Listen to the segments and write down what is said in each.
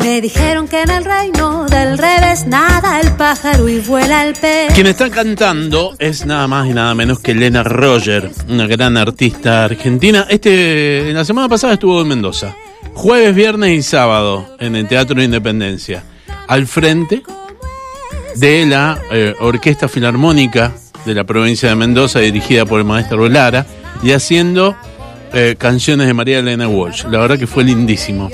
Me dijeron que en el reino del revés nada el pájaro y vuela el pez. Quien está cantando es nada más y nada menos que Elena Roger, una gran artista argentina. Este, la semana pasada estuvo en Mendoza. Jueves, viernes y sábado en el Teatro de Independencia. Al frente de la eh, Orquesta Filarmónica de la provincia de Mendoza, dirigida por el maestro Lara, y haciendo eh, canciones de María Elena Walsh. La verdad que fue lindísimo.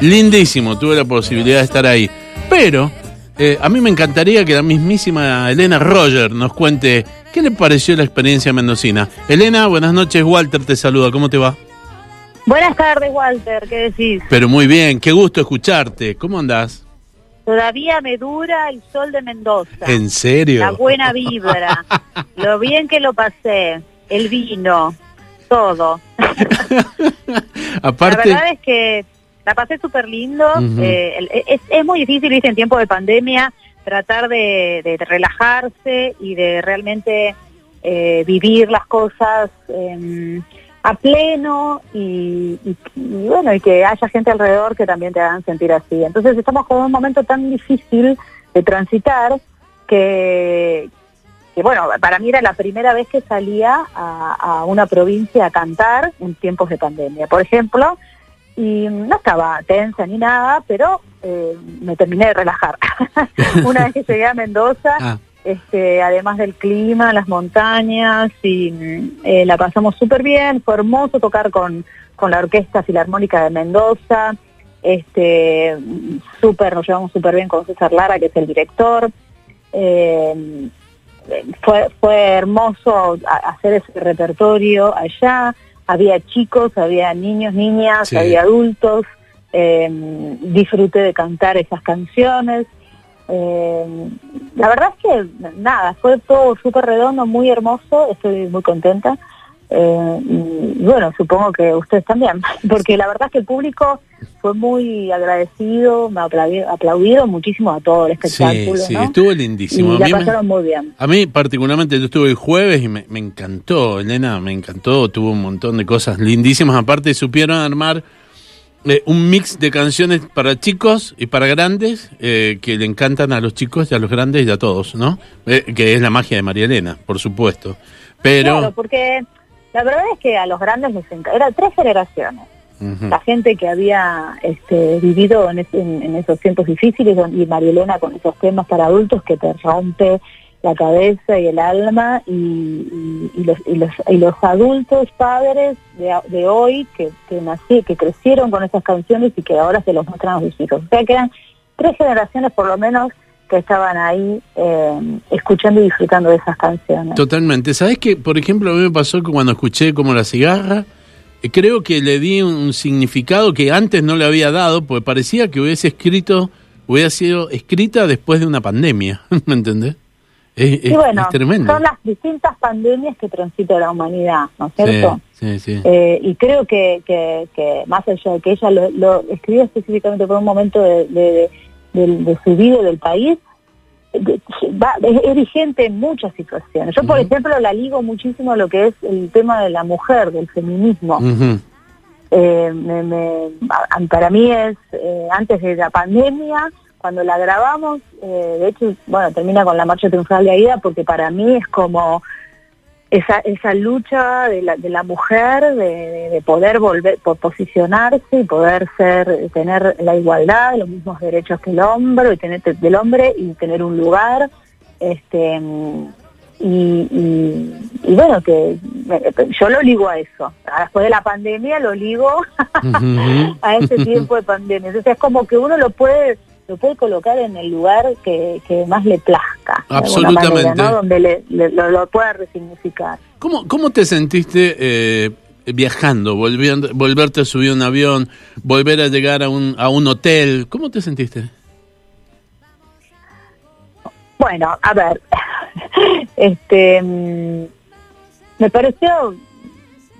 Lindísimo, tuve la posibilidad de estar ahí. Pero eh, a mí me encantaría que la mismísima Elena Roger nos cuente qué le pareció la experiencia mendocina. Elena, buenas noches, Walter te saluda, ¿cómo te va? Buenas tardes, Walter, ¿qué decís? Pero muy bien, qué gusto escucharte. ¿Cómo andás? Todavía me dura el sol de Mendoza. ¿En serio? La buena vibra, lo bien que lo pasé, el vino, todo. Aparte, La verdad es que la pasé súper lindo. Eh, el- es, es muy difícil, viste, en tiempo de pandemia, tratar de, de relajarse y de realmente eh, vivir las cosas em, a pleno y, y- y bueno, y que haya gente alrededor que también te hagan sentir así. Entonces estamos con un momento tan difícil de transitar que, que bueno, para mí era la primera vez que salía a, a una provincia a cantar en tiempos de pandemia, por ejemplo, y no estaba tensa ni nada, pero eh, me terminé de relajar. una vez que llegué a Mendoza, Ah. este, además del clima, las montañas, y mm, eh, la pasamos súper bien, fue hermoso tocar con, con la Orquesta Filarmónica de Mendoza, este, mm, súper, nos llevamos súper bien con César Lara, que es el director. Eh, fue, fue hermoso hacer ese repertorio allá. Había chicos, había niños, niñas, Sí. había adultos. Eh, disfruté de cantar esas canciones. Eh, la verdad es que nada, fue todo súper redondo, muy hermoso. Estoy muy contenta. Eh, y bueno, supongo que ustedes también, porque la verdad es que el público fue muy agradecido, me aplaudió, aplaudieron muchísimo a todo el sí, espectáculo. sí, ¿no? estuvo y lindísimo. A la mí, me, pasaron muy bien. a mí particularmente yo estuve el jueves y me, me encantó, Elena, me encantó, tuvo un montón de cosas lindísimas. Aparte supieron armar eh, un mix de canciones para chicos y para grandes eh, que le encantan a los chicos y a los grandes y a todos, ¿no? Eh, que es la magia de María Elena, por supuesto. Pero... Claro, porque la verdad es que a los grandes les encanta. Eran tres generaciones. La gente que había este, vivido en, ese- en- en esos tiempos difíciles y Marielena con esos temas para adultos que te rompe la cabeza y el alma y, y- y los, y, los, y los adultos padres de, de hoy que, que nací, que crecieron con esas canciones y que ahora se los muestran a sus hijos. O sea que eran tres generaciones por lo menos que estaban ahí eh, escuchando y disfrutando de esas canciones. Totalmente. ¿Sabes que, por ejemplo, a mí me pasó que cuando escuché como la cigarra, eh, creo que le di un significado que antes no le había dado, porque parecía que hubiese escrito, hubiera sido escrita después de una pandemia, ¿me entendés? Es, Y bueno, es tremendo. son las distintas pandemias que transita la humanidad, ¿no es Sí, cierto? sí, sí. Eh, y creo que, que, que más allá de que ella lo, lo escribió específicamente por un momento de, de- de- de su vida y del país, va- es, es vigente en muchas situaciones. Yo, por ejemplo, la ligo muchísimo lo que es el tema de la mujer, del feminismo. Eh, me- me- a- para mí es eh, antes de la pandemia, cuando la grabamos, eh, de hecho, bueno, termina con la marcha triunfal de Aida, porque para mí es como esa, esa lucha de la, de la mujer de, de- de poder volver, por posicionarse y poder ser, tener la igualdad, los mismos derechos que el hombre, y tener del hombre y tener un lugar, este y, y, y bueno que yo lo ligo a eso. Después de la pandemia lo ligo a ese tiempo de pandemia. Entonces es como que uno lo puede lo puede colocar en el lugar que, que más le plazca, Absolutamente. manera, ¿no? Donde le, le- lo, lo pueda resignificar. ¿Cómo, ¿Cómo te sentiste eh, viajando, volviendo, volverte a subir a un avión, volver a llegar a un, a un hotel? ¿Cómo te sentiste? Bueno, a ver, este, mm, me pareció,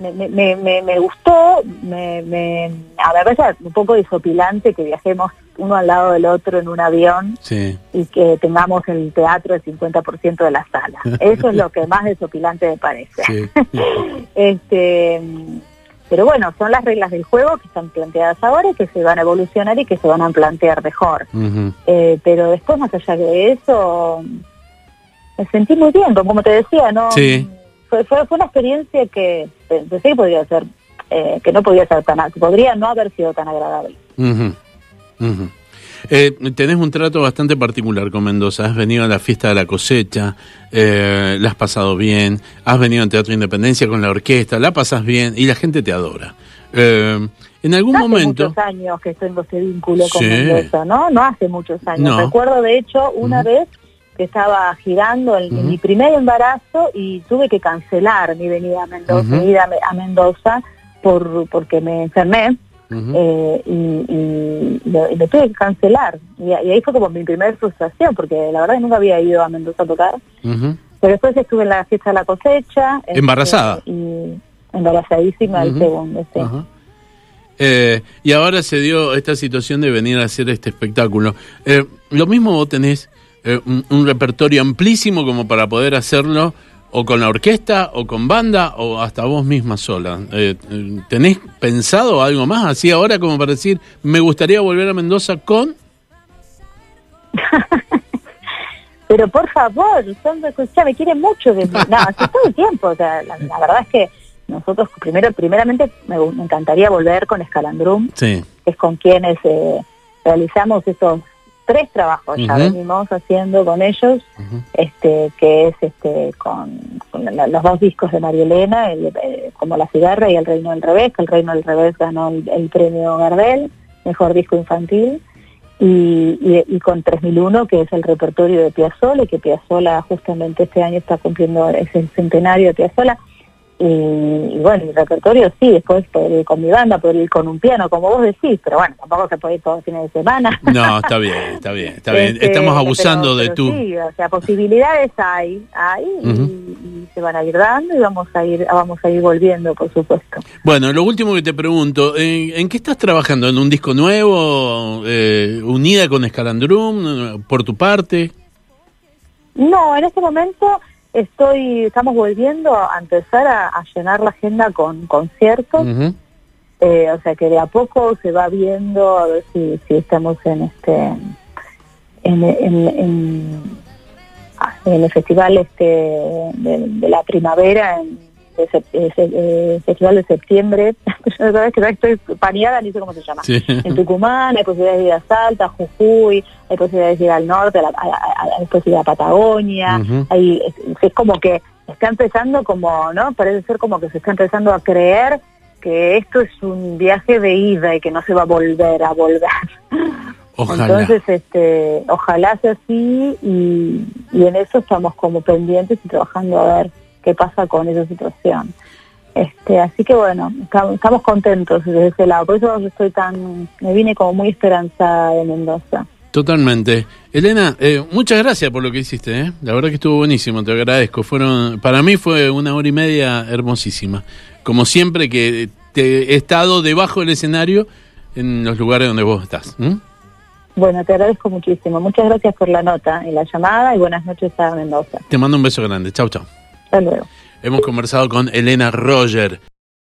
me, me, me, me- gustó, me, me, a ver, parece un poco disopilante que viajemos uno al lado del otro en un avión Sí. y que tengamos el teatro el 50% de la sala. Eso es lo que más desopilante me parece. Sí. este pero bueno, son las reglas del juego que están planteadas ahora y que se van a evolucionar y que se van a plantear mejor. Eh, pero después, más allá de eso, me sentí muy bien, como te decía, ¿no? Fue, fue, una experiencia que pensé que podría ser, eh, que no podía ser tan, podría no haber sido tan agradable. Eh, tenés un trato bastante particular con Mendoza. Has venido a la fiesta de la cosecha, eh, la has pasado bien, has venido al Teatro Independencia con la orquesta, la pasas bien y la gente te adora. Eh, en algún hace momento. muchos años que tengo ese vínculo con Mendoza, ¿no? No hace muchos años. Recuerdo, de hecho, una vez que estaba girando en, mi primer embarazo y tuve que cancelar mi venida a Mendoza, mi ida a Mendoza por porque me enfermé eh, y, lo, tuve que cancelar. Y, ahí fue como mi primera frustración, porque la verdad nunca había ido a Mendoza a tocar. Pero después estuve en la fiesta de la cosecha. Este, ¿Embarazada? y embarazadísima el segundo, eh, y ahora se dio esta situación de venir a hacer este espectáculo. Eh, lo mismo vos tenés un, repertorio amplísimo como para poder hacerlo o con la orquesta, o con banda, o hasta vos misma sola. Eh, ¿Tenés pensado algo más así ahora como para decir, me gustaría volver a Mendoza con... Pero por favor, ya me quiere mucho de No, hace todo el tiempo. O sea, la, verdad es que nosotros, primero, primeramente, me, encantaría volver con Escalandrum, que es con quienes eh, realizamos esos tres trabajos ya venimos haciendo con ellos, este que es este con, los dos discos de María Elena, eh, como La cigarra y El Reino del Revés, que El Reino del Revés ganó el, premio Gardel, mejor disco infantil, y, y, con 3001, que es el repertorio de Piazzolla, y que Piazzolla justamente este año está cumpliendo ese centenario de Piazzolla. Y, bueno, el repertorio sí, después poder ir con mi banda, poder ir con un piano, como vos decís, pero bueno, tampoco se puede ir todos los fines de semana. No, está bien, está bien, está bien. Este, Estamos abusando de tu... Sí, o sea, posibilidades hay, hay y, se van a ir dando y vamos a ir, vamos a ir volviendo, por supuesto. Bueno, lo último que te pregunto, ¿en, qué estás trabajando? ¿En un disco nuevo, eh, unida con Escalandrum, por tu parte? No, en este momento estoy, estamos volviendo a empezar a, llenar la agenda con conciertos. Eh, o sea que de a poco se va viendo a ver si, si estamos en este en, en, el festival este de, la primavera en el Festival de Septiembre, estoy paneada, ni sé cómo se llama. En Tucumán hay posibilidades de ir a Salta, Jujuy, hay posibilidades de ir al norte, hay posibilidades de ir a Patagonia, hay, es, como que está empezando como, ¿no? Parece ser como que se está empezando a creer que esto es un viaje de ida y que no se va a volver a volver. Ojalá. Entonces, este, ojalá sea así y, y en eso estamos como pendientes y trabajando a ver qué pasa con esa situación. Este, así que bueno, estamos contentos desde ese lado, por eso estoy tan, me vine como muy esperanzada de Mendoza. Totalmente. Elena, eh, muchas gracias por lo que hiciste, ¿eh? la verdad que estuvo buenísimo, te agradezco. Fueron, para mí fue una hora y media hermosísima. Como siempre que te he estado debajo del escenario en los lugares donde vos estás. Bueno, te agradezco muchísimo. Muchas gracias por la nota y la llamada y buenas noches a Mendoza. Te mando un beso grande. Chau, chau. Hasta luego. Hemos conversado con Elena Roger.